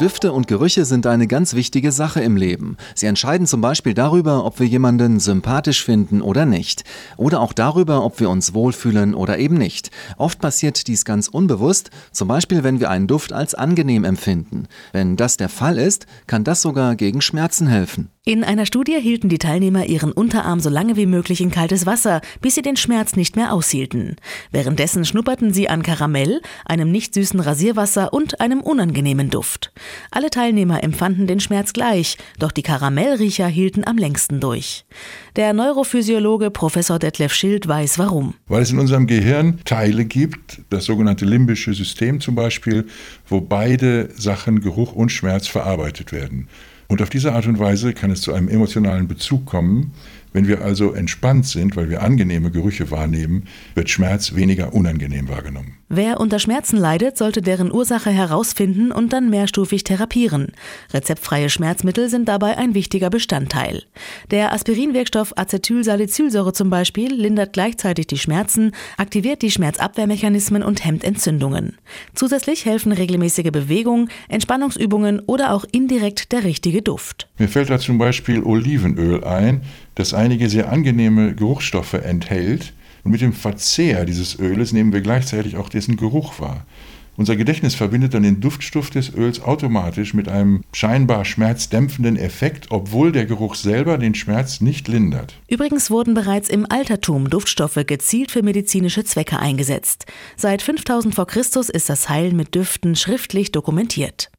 Düfte und Gerüche sind eine ganz wichtige Sache im Leben. Sie entscheiden zum Beispiel darüber, ob wir jemanden sympathisch finden oder nicht. Oder auch darüber, ob wir uns wohlfühlen oder eben nicht. Oft passiert dies ganz unbewusst, zum Beispiel wenn wir einen Duft als angenehm empfinden. Wenn das der Fall ist, kann das sogar gegen Schmerzen helfen. In einer Studie hielten die Teilnehmer ihren Unterarm so lange wie möglich in kaltes Wasser, bis sie den Schmerz nicht mehr aushielten. Währenddessen schnupperten sie an Karamell, einem nicht süßen Rasierwasser und einem unangenehmen Duft. Alle Teilnehmer empfanden den Schmerz gleich, doch die Karamellriecher hielten am längsten durch. Der Neurophysiologe Professor Detlef Schild weiß warum. Weil es in unserem Gehirn Teile gibt, das sogenannte limbische System zum Beispiel, wo beide Sachen Geruch und Schmerz verarbeitet werden. Und auf diese Art und Weise kann es zu einem emotionalen Bezug kommen. Wenn wir also entspannt sind, weil wir angenehme Gerüche wahrnehmen, wird Schmerz weniger unangenehm wahrgenommen. Wer unter Schmerzen leidet, sollte deren Ursache herausfinden und dann mehrstufig therapieren. Rezeptfreie Schmerzmittel sind dabei ein wichtiger Bestandteil. Der Aspirinwirkstoff Acetylsalicylsäure zum Beispiel lindert gleichzeitig die Schmerzen, aktiviert die Schmerzabwehrmechanismen und hemmt Entzündungen. Zusätzlich helfen regelmäßige Bewegung, Entspannungsübungen oder auch indirekt der richtige Duft. Mir fällt da zum Beispiel Olivenöl ein, das einige sehr angenehme Geruchsstoffe enthält, und mit dem Verzehr dieses Öles nehmen wir gleichzeitig auch dessen Geruch wahr. Unser Gedächtnis verbindet dann den Duftstoff des Öls automatisch mit einem scheinbar schmerzdämpfenden Effekt, obwohl der Geruch selber den Schmerz nicht lindert. Übrigens wurden bereits im Altertum Duftstoffe gezielt für medizinische Zwecke eingesetzt. Seit 5000 v. Chr. ist das Heilen mit Düften schriftlich dokumentiert.